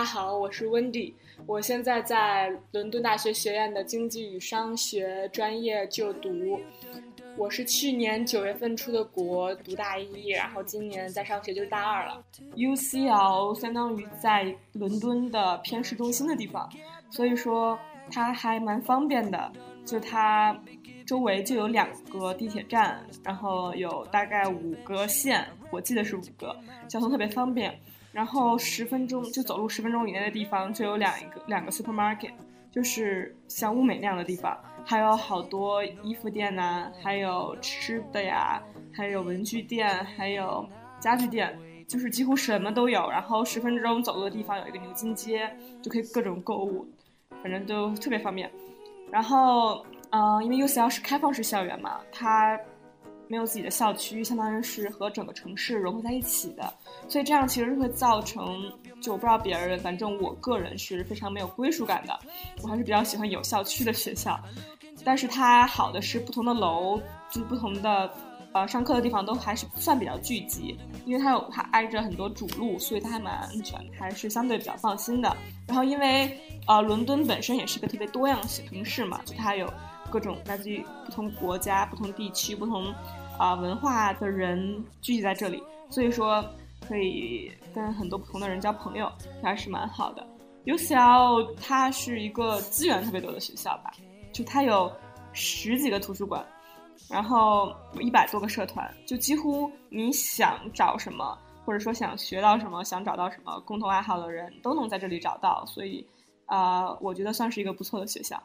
大家好，我是 Wendy，我现在在伦敦大学学院的经济与商学专业就读。我是去年九月份出的国，读大一，然后今年在上学就是大二了。UCL 相当于在伦敦的偏市中心的地方，所以说它还蛮方便的。就它周围就有两个地铁站，然后有大概五个线，我记得是五个，交通特别方便。然后十分钟就走路十分钟以内的地方就有两一个两个 supermarket，就是像物美那样的地方，还有好多衣服店呐，还有吃的呀，还有文具店，还有家具店，就是几乎什么都有。然后十分钟走路的地方有一个牛津街，就可以各种购物，反正都特别方便。然后，嗯，因为 UCL 是开放式校园嘛，它。没有自己的校区，相当于是和整个城市融合在一起的，所以这样其实会造成，就不知道别人，反正我个人是非常没有归属感的。我还是比较喜欢有校区的学校，但是它好的是不同的楼，就是不同的，呃，上课的地方都还是算比较聚集，因为它有它挨着很多主路，所以它还蛮安全，还是相对比较放心的。然后因为，呃，伦敦本身也是个特别多样性城市嘛，就它有各种来自于不同国家、不同地区、不同。啊，文化的人聚集在这里，所以说可以跟很多不同的人交朋友，还是蛮好的。UCL 它是一个资源特别多的学校吧，就它有十几个图书馆，然后一百多个社团，就几乎你想找什么，或者说想学到什么，想找到什么共同爱好的人都能在这里找到，所以啊，我觉得算是一个不错的学校。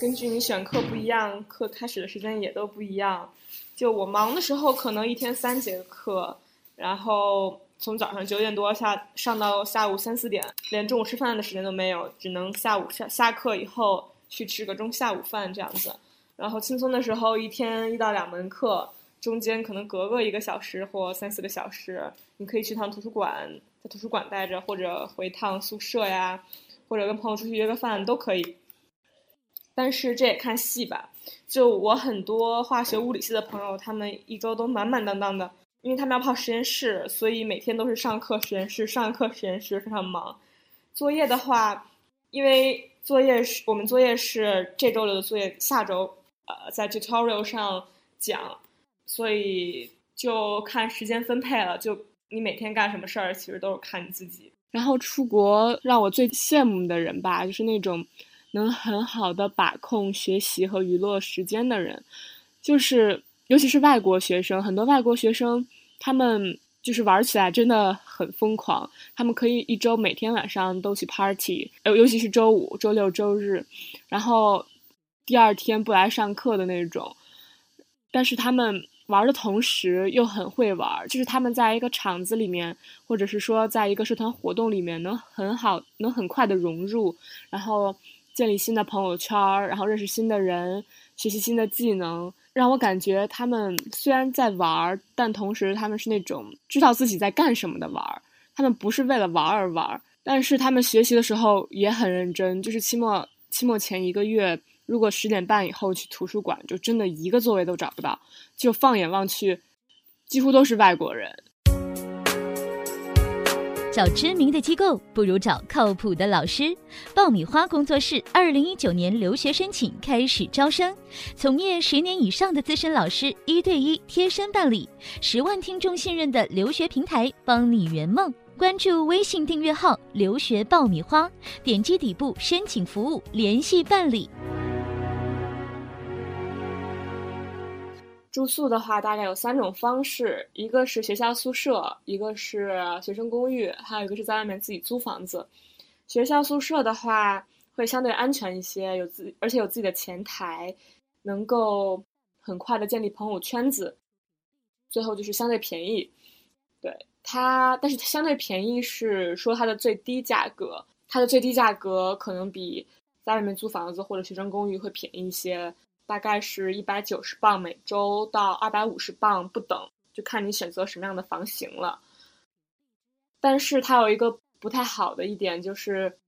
根据你选课不一样，课开始的时间也都不一样。就我忙的时候，可能一天三节课，然后从早上九点多下上到下午三四点，连中午吃饭的时间都没有，只能下午下下课以后去吃个中下午饭这样子。然后轻松的时候，一天一到两门课，中间可能隔个一个小时或三四个小时，你可以去趟图书馆，在图书馆待着，或者回趟宿舍呀，或者跟朋友出去约个饭都可以。但是这也看戏吧，就我很多化学物理系的朋友，他们一周都满满当当的，因为他们要泡实验室，所以每天都是上课实验室，上课实验室非常忙。作业的话，因为作业是我们作业是这周留的作业，下周呃在 tutorial 上讲，所以就看时间分配了。就你每天干什么事儿，其实都是看你自己。然后出国让我最羡慕的人吧，就是那种。能很好的把控学习和娱乐时间的人，就是尤其是外国学生，很多外国学生他们就是玩起来真的很疯狂，他们可以一周每天晚上都去 party，呃，尤其是周五、周六、周日，然后第二天不来上课的那种。但是他们玩的同时又很会玩，就是他们在一个场子里面，或者是说在一个社团活动里面，能很好，能很快的融入，然后。建立新的朋友圈，然后认识新的人，学习新的技能，让我感觉他们虽然在玩，但同时他们是那种知道自己在干什么的玩。他们不是为了玩而玩，但是他们学习的时候也很认真。就是期末期末前一个月，如果十点半以后去图书馆，就真的一个座位都找不到，就放眼望去，几乎都是外国人。找知名的机构不如找靠谱的老师。爆米花工作室二零一九年留学申请开始招生，从业十年以上的资深老师一对一贴身办理，十万听众信任的留学平台，帮你圆梦。关注微信订阅号“留学爆米花”，点击底部申请服务联系办理。住宿的话，大概有三种方式：一个是学校宿舍，一个是学生公寓，还有一个是在外面自己租房子。学校宿舍的话，会相对安全一些，有自而且有自己的前台，能够很快的建立朋友圈子。最后就是相对便宜，对它，但是相对便宜是说它的最低价格，它的最低价格可能比在外面租房子或者学生公寓会便宜一些。大概是一百九十磅每周到二百五十磅不等，就看你选择什么样的房型了。但是它有一个不太好的一点就是，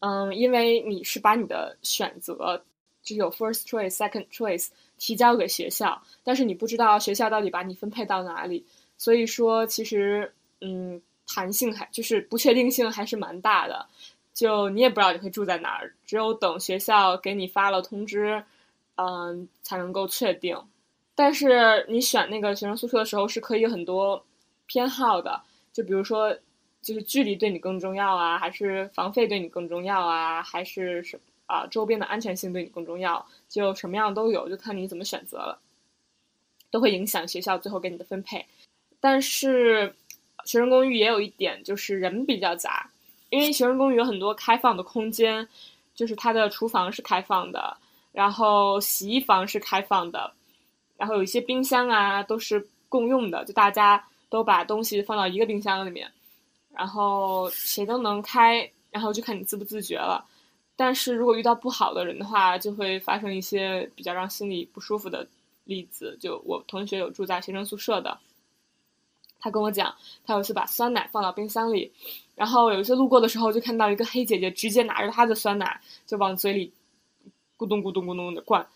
嗯，因为你是把你的选择，就有 first choice、second choice 提交给学校，但是你不知道学校到底把你分配到哪里，所以说其实嗯，弹性还就是不确定性还是蛮大的。就你也不知道你会住在哪儿，只有等学校给你发了通知，嗯，才能够确定。但是你选那个学生宿舍的时候是可以很多偏好的，就比如说，就是距离对你更重要啊，还是房费对你更重要啊，还是什啊周边的安全性对你更重要，就什么样都有，就看你怎么选择了，都会影响学校最后给你的分配。但是学生公寓也有一点，就是人比较杂。因为学生公寓有很多开放的空间，就是它的厨房是开放的，然后洗衣房是开放的，然后有一些冰箱啊都是共用的，就大家都把东西放到一个冰箱里面，然后谁都能开，然后就看你自不自觉了。但是如果遇到不好的人的话，就会发生一些比较让心里不舒服的例子。就我同学有住在学生宿舍的。他跟我讲，他有一次把酸奶放到冰箱里，然后有一次路过的时候，就看到一个黑姐姐直接拿着他的酸奶就往嘴里咕咚咕咚咕咚的灌，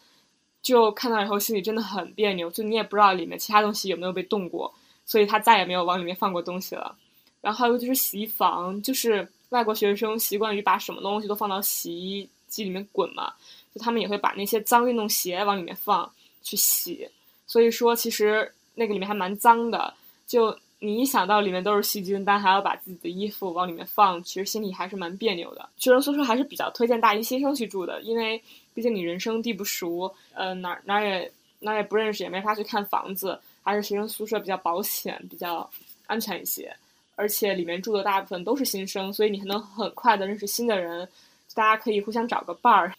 就看到以后心里真的很别扭，就你也不知道里面其他东西有没有被动过，所以他再也没有往里面放过东西了。然后还有就是洗衣房，就是外国学生习惯于把什么东西都放到洗衣机里面滚嘛，就他们也会把那些脏运动鞋往里面放去洗，所以说其实那个里面还蛮脏的。就你一想到里面都是细菌，但还要把自己的衣服往里面放，其实心里还是蛮别扭的。学生宿舍还是比较推荐大一新生去住的，因为毕竟你人生地不熟，呃，哪哪也哪也不认识，也没法去看房子，还是学生宿舍比较保险，比较安全一些。而且里面住的大部分都是新生，所以你还能很快的认识新的人，大家可以互相找个伴儿，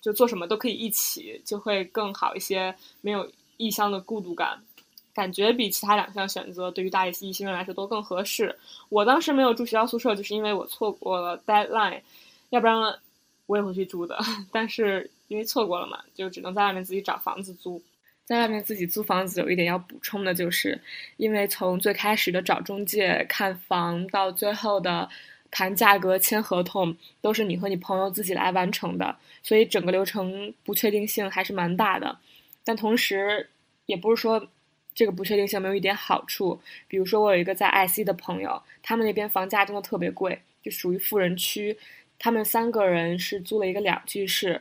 就做什么都可以一起，就会更好一些，没有异乡的孤独感。感觉比其他两项选择对于大一新生来说都更合适。我当时没有住学校宿舍，就是因为我错过了 deadline，要不然我也会去住的。但是因为错过了嘛，就只能在外面自己找房子租。在外面自己租房子有一点要补充的就是，因为从最开始的找中介看房到最后的谈价格、签合同，都是你和你朋友自己来完成的，所以整个流程不确定性还是蛮大的。但同时，也不是说。这个不确定性没有一点好处，比如说我有一个在 IC 的朋友，他们那边房价真的特别贵，就属于富人区。他们三个人是租了一个两居室，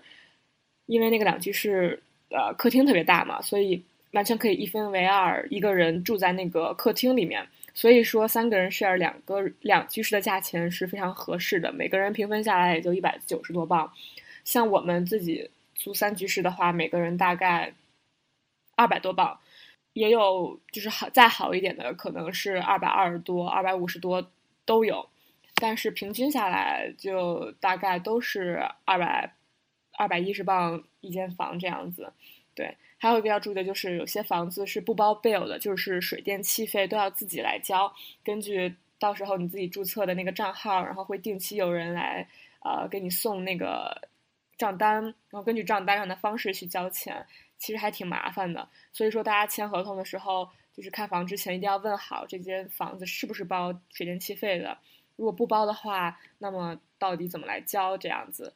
因为那个两居室呃客厅特别大嘛，所以完全可以一分为二，一个人住在那个客厅里面。所以说三个人 share 两个两居室的价钱是非常合适的，每个人平分下来也就一百九十多镑。像我们自己租三居室的话，每个人大概二百多镑。也有就是好再好一点的，可能是二百二十多、二百五十多都有，但是平均下来就大概都是二百二百一十镑一间房这样子。对，还有一个要注意的就是，有些房子是不包 bill 的，就是水电气费都要自己来交。根据到时候你自己注册的那个账号，然后会定期有人来呃给你送那个账单，然后根据账单上的方式去交钱。其实还挺麻烦的，所以说大家签合同的时候，就是看房之前一定要问好这间房子是不是包水电气费的。如果不包的话，那么到底怎么来交？这样子。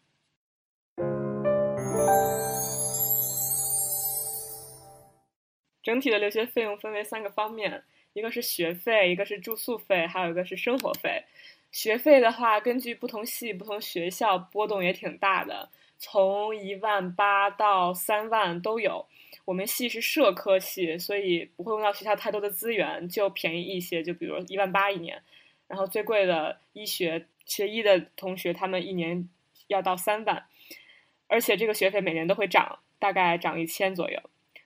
整体的留学费用分为三个方面，一个是学费，一个是住宿费，还有一个是生活费。学费的话，根据不同系、不同学校，波动也挺大的。从一万八到三万都有。我们系是社科系，所以不会用到学校太多的资源，就便宜一些。就比如一万八一年，然后最贵的医学学医的同学，他们一年要到三万，而且这个学费每年都会涨，大概涨一千左右。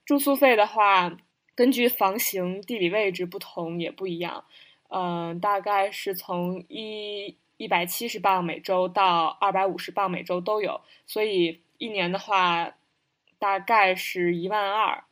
住宿费的话，根据房型、地理位置不同也不一样，嗯，大概是从一。一百七十磅每周到二百五十磅每周都有，所以一年的话大概是一万二。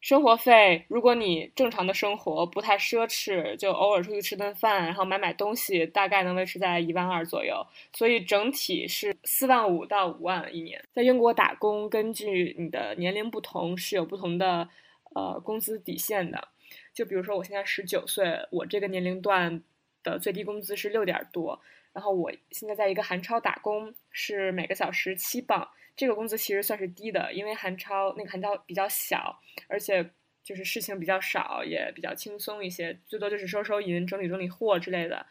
生活费，如果你正常的生活不太奢侈，就偶尔出去吃顿饭，然后买买东西，大概能维持在一万二左右。所以整体是四万五到五万一年。在英国打工，根据你的年龄不同，是有不同的呃工资底线的。就比如说我现在十九岁，我这个年龄段的最低工资是六点多。然后我现在在一个韩超打工，是每个小时七磅，这个工资其实算是低的，因为韩超那个韩超比较小，而且就是事情比较少，也比较轻松一些，最多就是收收银、整理整理货之类的。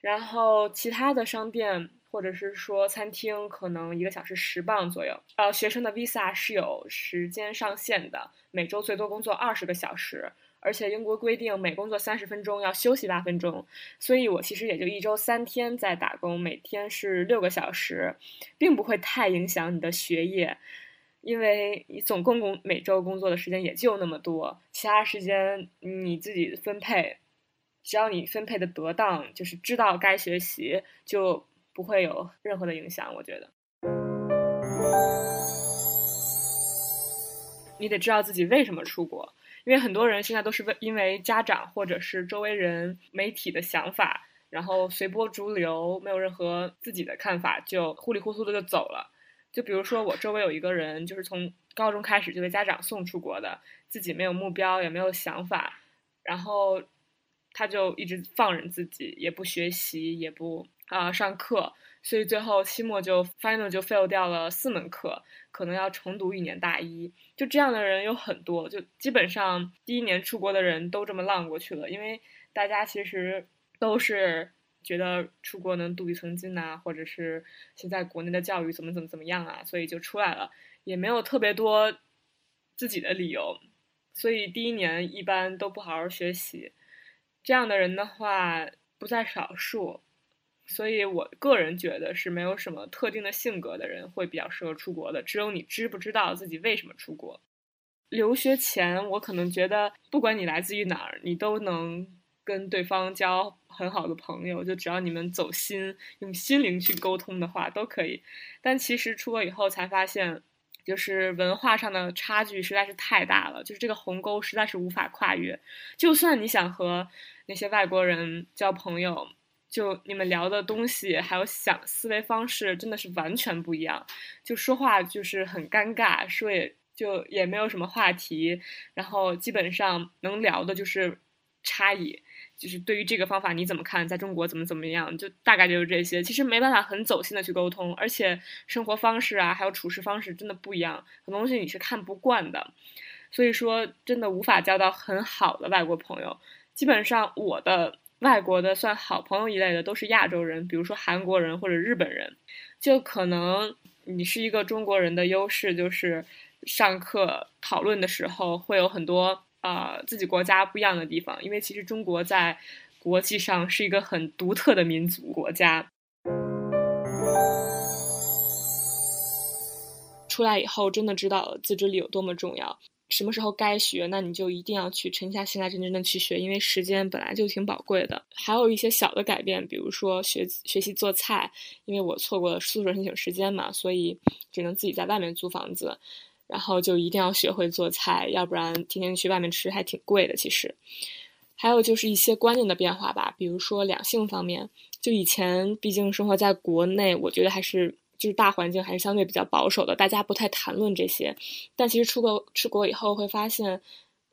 然后其他的商店或者是说餐厅，可能一个小时十磅左右。呃，学生的 visa 是有时间上限的，每周最多工作二十个小时。而且英国规定每工作三十分钟要休息八分钟，所以我其实也就一周三天在打工，每天是六个小时，并不会太影响你的学业，因为你总共工每周工作的时间也就那么多，其他时间你自己分配，只要你分配的得当，就是知道该学习，就不会有任何的影响。我觉得，你得知道自己为什么出国。因为很多人现在都是为因为家长或者是周围人、媒体的想法，然后随波逐流，没有任何自己的看法，就糊里糊涂的就走了。就比如说我周围有一个人，就是从高中开始就被家长送出国的，自己没有目标，也没有想法，然后他就一直放任自己，也不学习，也不啊上课。所以最后期末就 final 就 fail 掉了四门课，可能要重读一年大一。就这样的人有很多，就基本上第一年出国的人都这么浪过去了。因为大家其实都是觉得出国能镀一层金呐，或者是现在国内的教育怎么怎么怎么样啊，所以就出来了，也没有特别多自己的理由。所以第一年一般都不好好学习。这样的人的话不在少数。所以，我个人觉得是没有什么特定的性格的人会比较适合出国的。只有你知不知道自己为什么出国。留学前，我可能觉得，不管你来自于哪儿，你都能跟对方交很好的朋友。就只要你们走心，用心灵去沟通的话，都可以。但其实出国以后才发现，就是文化上的差距实在是太大了，就是这个鸿沟实在是无法跨越。就算你想和那些外国人交朋友。就你们聊的东西，还有想思维方式，真的是完全不一样。就说话就是很尴尬，说也就也没有什么话题，然后基本上能聊的就是差异，就是对于这个方法你怎么看，在中国怎么怎么样，就大概就是这些。其实没办法很走心的去沟通，而且生活方式啊，还有处事方式真的不一样，很多东西你是看不惯的，所以说真的无法交到很好的外国朋友。基本上我的。外国的算好朋友一类的都是亚洲人，比如说韩国人或者日本人，就可能你是一个中国人的优势就是上课讨论的时候会有很多啊自己国家不一样的地方，因为其实中国在国际上是一个很独特的民族国家。出来以后真的知道自制力有多么重要。什么时候该学，那你就一定要去沉下心来，认真的去学，因为时间本来就挺宝贵的。还有一些小的改变，比如说学学习做菜，因为我错过了宿舍申请时间嘛，所以只能自己在外面租房子，然后就一定要学会做菜，要不然天天去外面吃还挺贵的。其实，还有就是一些观念的变化吧，比如说两性方面，就以前毕竟生活在国内，我觉得还是。就是大环境还是相对比较保守的，大家不太谈论这些。但其实出国出国以后会发现，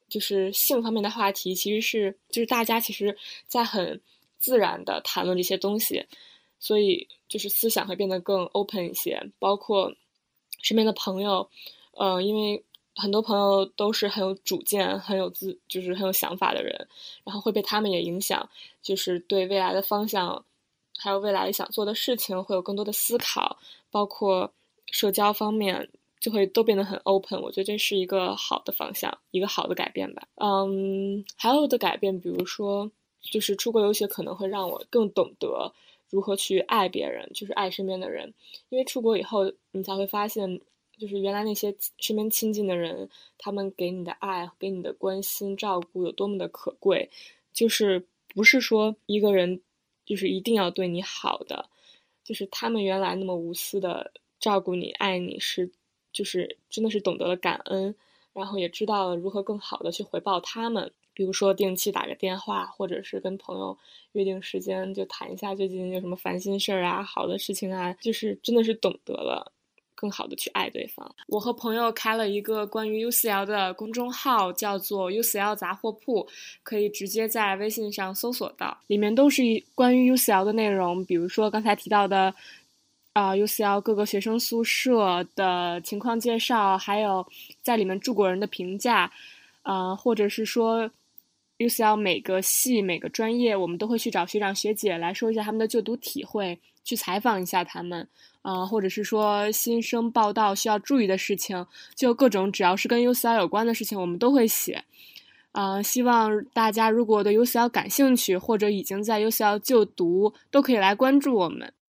就是性方面的话题其实是就是大家其实在很自然的谈论这些东西，所以就是思想会变得更 open 一些。包括身边的朋友，嗯，因为很多朋友都是很有主见、很有自就是很有想法的人，然后会被他们也影响，就是对未来的方向。还有未来想做的事情，会有更多的思考，包括社交方面，就会都变得很 open。我觉得这是一个好的方向，一个好的改变吧。嗯，还有的改变，比如说，就是出国留学可能会让我更懂得如何去爱别人，就是爱身边的人。因为出国以后，你才会发现，就是原来那些身边亲近的人，他们给你的爱、给你的关心、照顾有多么的可贵。就是不是说一个人。就是一定要对你好的，就是他们原来那么无私的照顾你、爱你，是就是真的是懂得了感恩，然后也知道了如何更好的去回报他们。比如说定期打个电话，或者是跟朋友约定时间就谈一下最近有什么烦心事儿啊、好的事情啊，就是真的是懂得了。更好的去爱对方。我和朋友开了一个关于 UCL 的公众号，叫做 UCL 杂货铺，可以直接在微信上搜索到，里面都是关于 UCL 的内容，比如说刚才提到的，啊 UCL 各个学生宿舍的情况介绍，还有在里面住过人的评价，啊，或者是说 UCL 每个系每个专业，我们都会去找学长学姐来说一下他们的就读体会，去采访一下他们，啊，或者是说新生报道需要注意的事情，就各种只要是跟 UCL 有关的事情，我们都会写。啊，希望大家如果对 UCL 感兴趣，或者已经在 UCL 就读，都可以来关注我们。